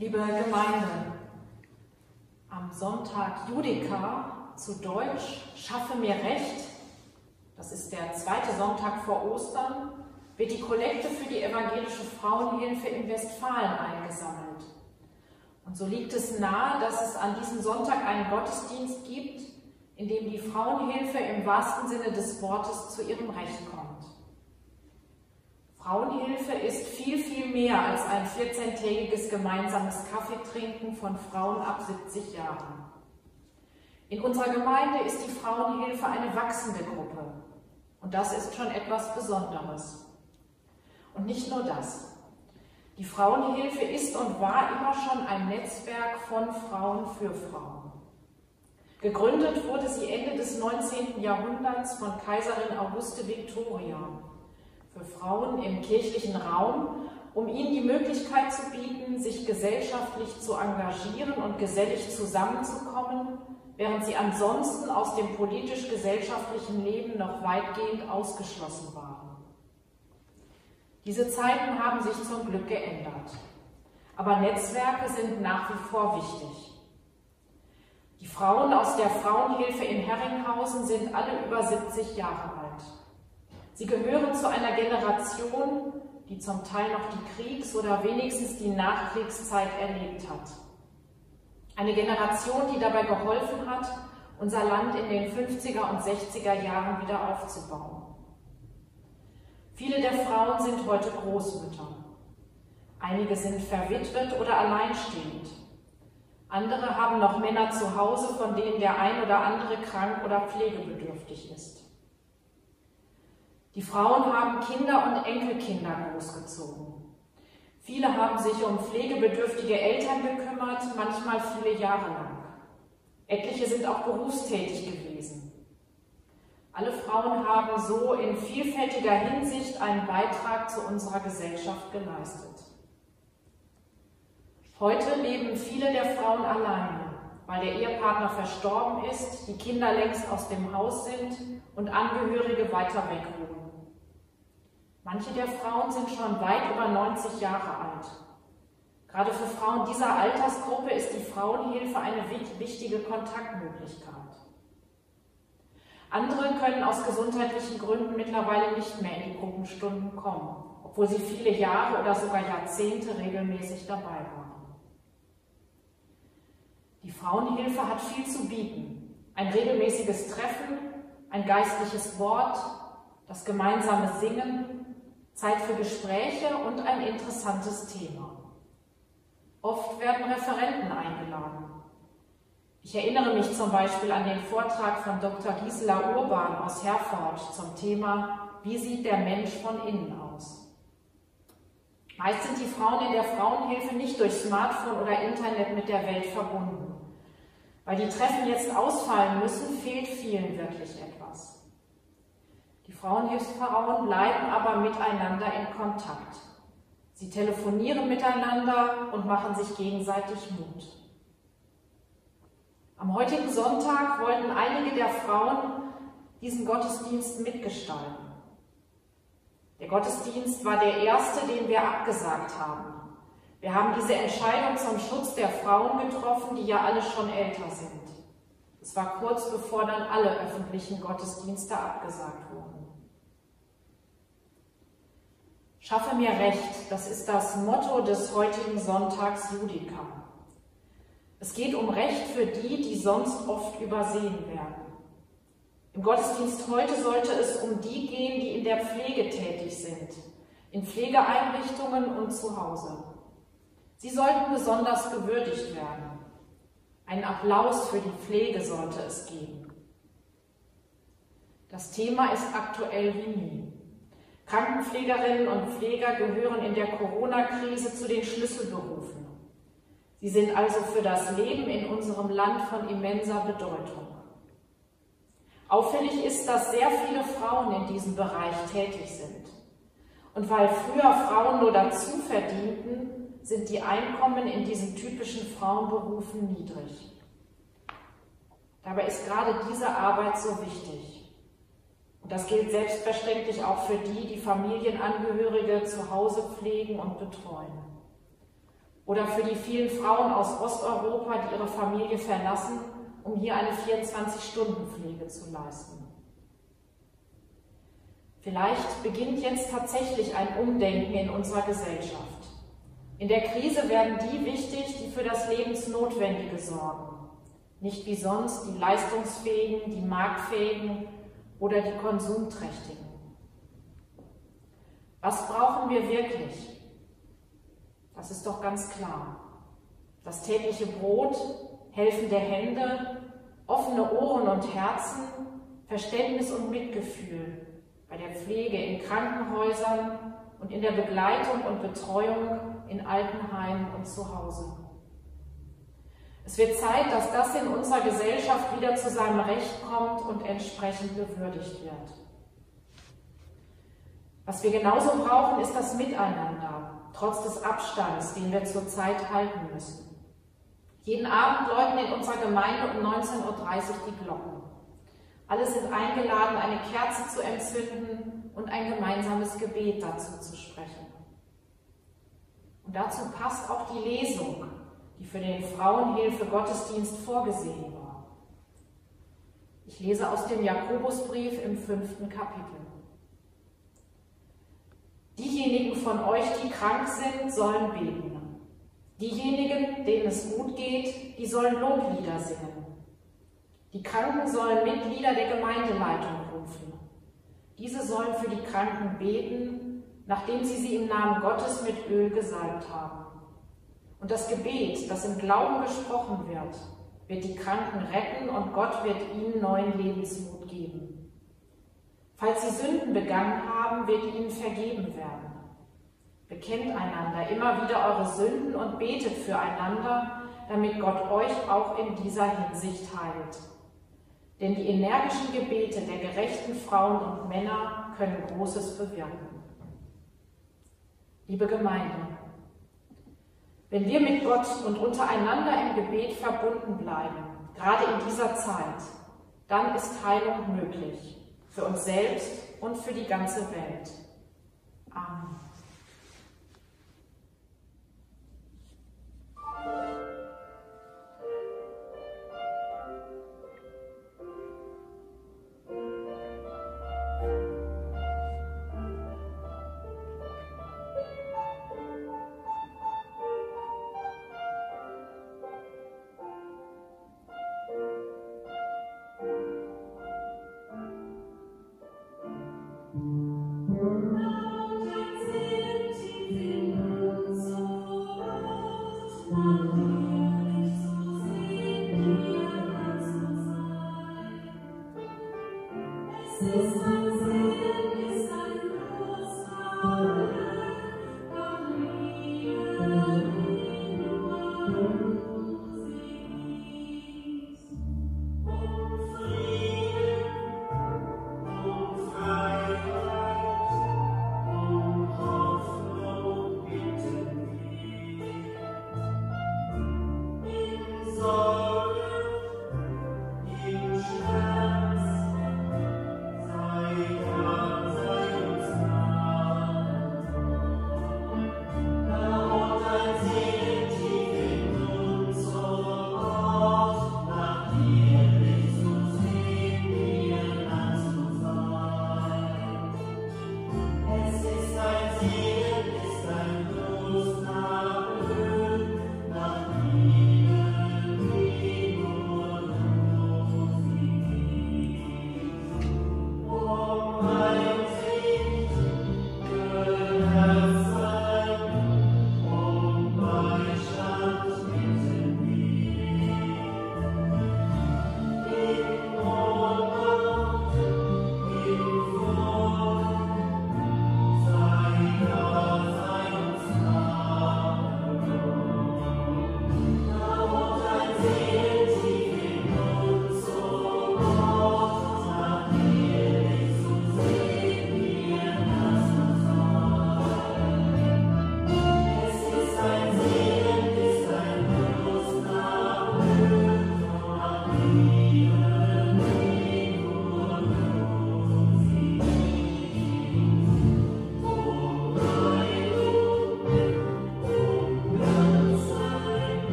Liebe Gemeinde, am Sonntag Judika, zu Deutsch Schaffe mir Recht, das ist der zweite Sonntag vor Ostern, wird die Kollekte für die evangelische Frauenhilfe in Westfalen eingesammelt. Und so liegt es nahe, dass es an diesem Sonntag einen Gottesdienst gibt, in dem die Frauenhilfe im wahrsten Sinne des Wortes zu ihrem Recht kommt. Frauenhilfe ist viel, viel mehr als ein 14-tägiges gemeinsames Kaffeetrinken von Frauen ab 70 Jahren. In unserer Gemeinde ist die Frauenhilfe eine wachsende Gruppe. Und das ist schon etwas Besonderes. Und nicht nur das. Die Frauenhilfe ist und war immer schon ein Netzwerk von Frauen für Frauen. Gegründet wurde sie Ende des 19. Jahrhunderts von Kaiserin Auguste Victoria für Frauen im kirchlichen Raum, um ihnen die Möglichkeit zu bieten, sich gesellschaftlich zu engagieren und gesellig zusammenzukommen, während sie ansonsten aus dem politisch-gesellschaftlichen Leben noch weitgehend ausgeschlossen waren. Diese Zeiten haben sich zum Glück geändert. Aber Netzwerke sind nach wie vor wichtig. Die Frauen aus der Frauenhilfe in Herringhausen sind alle über 70 Jahre alt. Sie gehören zu einer Generation, die zum Teil noch die Kriegs- oder wenigstens die Nachkriegszeit erlebt hat. Eine Generation, die dabei geholfen hat, unser Land in den 50er und 60er Jahren wieder aufzubauen. Viele der Frauen sind heute Großmütter. Einige sind verwitwet oder alleinstehend. Andere haben noch Männer zu Hause, von denen der ein oder andere krank oder pflegebedürftig ist. Die Frauen haben Kinder und Enkelkinder großgezogen. Viele haben sich um pflegebedürftige Eltern gekümmert, manchmal viele Jahre lang. Etliche sind auch berufstätig gewesen. Alle Frauen haben so in vielfältiger Hinsicht einen Beitrag zu unserer Gesellschaft geleistet. Heute leben viele der Frauen alleine, weil der Ehepartner verstorben ist, die Kinder längst aus dem Haus sind und Angehörige weiter weg wohnen. Manche der Frauen sind schon weit über 90 Jahre alt. Gerade für Frauen dieser Altersgruppe ist die Frauenhilfe eine wichtige Kontaktmöglichkeit. Andere können aus gesundheitlichen Gründen mittlerweile nicht mehr in die Gruppenstunden kommen, obwohl sie viele Jahre oder sogar Jahrzehnte regelmäßig dabei waren. Die Frauenhilfe hat viel zu bieten. Ein regelmäßiges Treffen, ein geistliches Wort, das gemeinsame Singen, Zeit für Gespräche und ein interessantes Thema. Oft werden Referenten eingeladen. Ich erinnere mich zum Beispiel an den Vortrag von Dr. Gisela Urban aus Herford zum Thema Wie sieht der Mensch von innen aus? Meist sind die Frauen in der Frauenhilfe nicht durch Smartphone oder Internet mit der Welt verbunden. Weil die Treffen jetzt ausfallen müssen, fehlt vielen wirklich etwas. Frauenhilfsfrauen bleiben aber miteinander in Kontakt. Sie telefonieren miteinander und machen sich gegenseitig Mut. Am heutigen Sonntag wollten einige der Frauen diesen Gottesdienst mitgestalten. Der Gottesdienst war der erste, den wir abgesagt haben. Wir haben diese Entscheidung zum Schutz der Frauen getroffen, die ja alle schon älter sind. Es war kurz bevor dann alle öffentlichen Gottesdienste abgesagt wurden. Schaffe mir Recht, das ist das Motto des heutigen Sonntags Judika. Es geht um Recht für die, die sonst oft übersehen werden. Im Gottesdienst heute sollte es um die gehen, die in der Pflege tätig sind, in Pflegeeinrichtungen und zu Hause. Sie sollten besonders gewürdigt werden. Ein Applaus für die Pflege sollte es geben. Das Thema ist aktuell wie nie. Krankenpflegerinnen und Pfleger gehören in der Corona-Krise zu den Schlüsselberufen. Sie sind also für das Leben in unserem Land von immenser Bedeutung. Auffällig ist, dass sehr viele Frauen in diesem Bereich tätig sind. Und weil früher Frauen nur dazu verdienten, sind die Einkommen in diesen typischen Frauenberufen niedrig. Dabei ist gerade diese Arbeit so wichtig. Und das gilt selbstverständlich auch für die, die Familienangehörige zu Hause pflegen und betreuen. oder für die vielen Frauen aus Osteuropa, die ihre Familie verlassen, um hier eine 24-Stunden-Pflege zu leisten. Vielleicht beginnt jetzt tatsächlich ein Umdenken in unserer Gesellschaft. In der Krise werden die wichtig, die für das Lebensnotwendige sorgen, nicht wie sonst die Leistungsfähigen, die Marktfähigen oder die Konsumträchtigen. Was brauchen wir wirklich? Das ist doch ganz klar. Das tägliche Brot, helfende Hände, offene Ohren und Herzen, Verständnis und Mitgefühl bei der Pflege in Krankenhäusern und in der Begleitung und Betreuung in Altenheimen und zu Hause. Es wird Zeit, dass das in unserer Gesellschaft wieder zu seinem Recht kommt und entsprechend gewürdigt wird. Was wir genauso brauchen, ist das Miteinander, trotz des Abstands, den wir zurzeit halten müssen. Jeden Abend läuten in unserer Gemeinde um 19.30 Uhr die Glocken. Alle sind eingeladen, eine Kerze zu entzünden und ein gemeinsames Gebet dazu zu sprechen. Und dazu passt auch die Lesung, die für den Frauenhilfe Gottesdienst vorgesehen war. Ich lese aus dem Jakobusbrief im fünften Kapitel. Diejenigen von euch, die krank sind, sollen beten. Diejenigen, denen es gut geht, die sollen Loblieder singen. Die Kranken sollen Mitglieder der Gemeindeleitung rufen. Diese sollen für die Kranken beten, nachdem sie sie im Namen Gottes mit Öl gesalbt haben. Und das Gebet, das im Glauben gesprochen wird, wird die Kranken retten und Gott wird ihnen neuen Lebensmut geben. Falls sie Sünden begangen haben, wird ihnen vergeben werden. Bekennt einander immer wieder eure Sünden und betet füreinander, damit Gott euch auch in dieser Hinsicht heilt. Denn die energischen Gebete der gerechten Frauen und Männer können Großes bewirken. Liebe Gemeinde, wenn wir mit Gott und untereinander im Gebet verbunden bleiben, gerade in dieser Zeit, dann ist Heilung möglich, für uns selbst und für die ganze Welt. Amen. This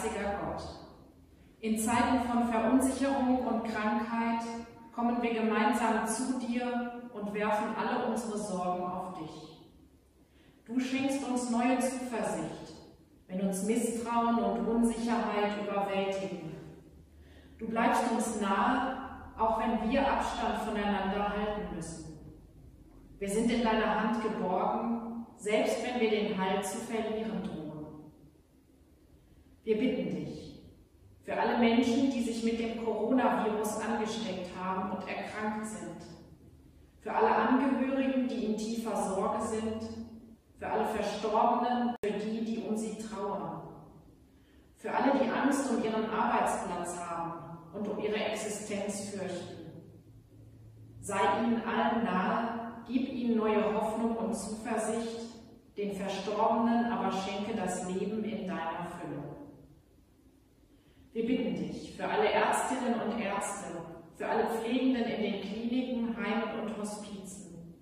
barmherziger Gott, in Zeiten von Verunsicherung und Krankheit kommen wir gemeinsam zu dir und werfen alle unsere Sorgen auf dich. Du schenkst uns neue Zuversicht, wenn uns Misstrauen und Unsicherheit überwältigen. Du bleibst uns nahe, auch wenn wir Abstand voneinander halten müssen. Wir sind in deiner Hand geborgen, selbst wenn wir den Halt zu verlieren drohen. Wir bitten dich für alle Menschen, die sich mit dem Coronavirus angesteckt haben und erkrankt sind, für alle Angehörigen, die in tiefer Sorge sind, für alle Verstorbenen, für die, die um sie trauern, für alle, die Angst um ihren Arbeitsplatz haben und um ihre Existenz fürchten. Sei ihnen allen nahe, gib ihnen neue Hoffnung und Zuversicht, den Verstorbenen aber schenke das Leben in deiner Fülle. Wir bitten dich für alle Ärztinnen und Ärzte, für alle Pflegenden in den Kliniken, Heimen und Hospizen,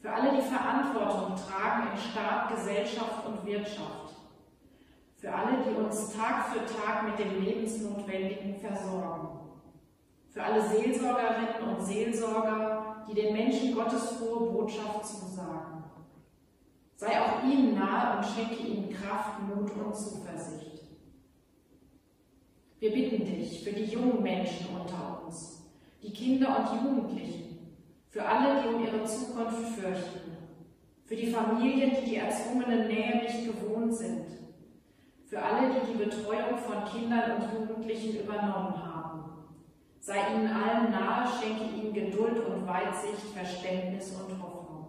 für alle, die Verantwortung tragen in Staat, Gesellschaft und Wirtschaft, für alle, die uns Tag für Tag mit dem Lebensnotwendigen versorgen, für alle Seelsorgerinnen und Seelsorger, die den Menschen Gottes frohe Botschaft zusagen. Sei auch ihnen nahe und schenke ihnen Kraft, Mut und Zuversicht. Wir bitten dich für die jungen Menschen unter uns, die Kinder und Jugendlichen, für alle, die um ihre Zukunft fürchten, für die Familien, die die erzwungene Nähe nicht gewohnt sind, für alle, die die Betreuung von Kindern und Jugendlichen übernommen haben. Sei ihnen allen nahe, schenke ihnen Geduld und Weitsicht, Verständnis und Hoffnung.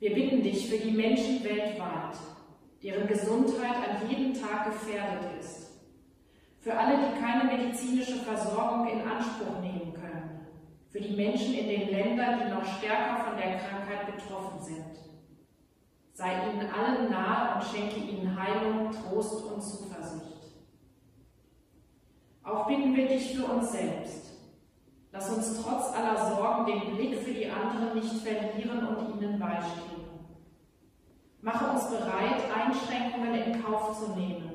Wir bitten dich für die Menschen weltweit, deren Gesundheit an jedem Tag gefährdet ist, für alle, die keine medizinische Versorgung in Anspruch nehmen können, für die Menschen in den Ländern, die noch stärker von der Krankheit betroffen sind Sei ihnen allen nahe und schenke ihnen Heilung, Trost und Zuversicht. Auch bitten wir dich für uns selbst. Lass uns trotz aller Sorgen den Blick für die anderen nicht verlieren und ihnen beistehen. Mache uns bereit, Einschränkungen in Kauf zu nehmen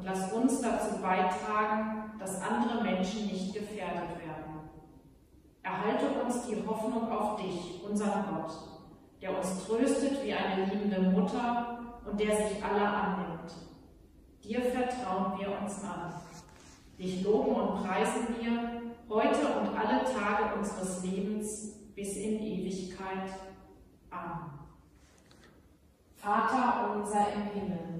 und lass uns dazu beitragen, dass andere Menschen nicht gefährdet werden. Erhalte uns die Hoffnung auf dich, unseren Gott der uns tröstet wie eine liebende Mutter und der sich aller annimmt. Dir vertrauen wir uns an. Dich loben und preisen wir heute und alle Tage unseres Lebens bis in Ewigkeit. Amen. Vater unser im Himmel,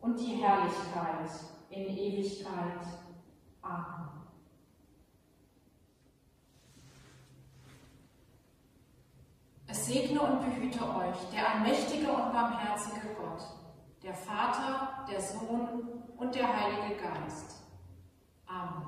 und die Herrlichkeit in Ewigkeit. Amen. Es segne und behüte euch der allmächtige und barmherzige Gott, der Vater, der Sohn und der Heilige Geist. Amen.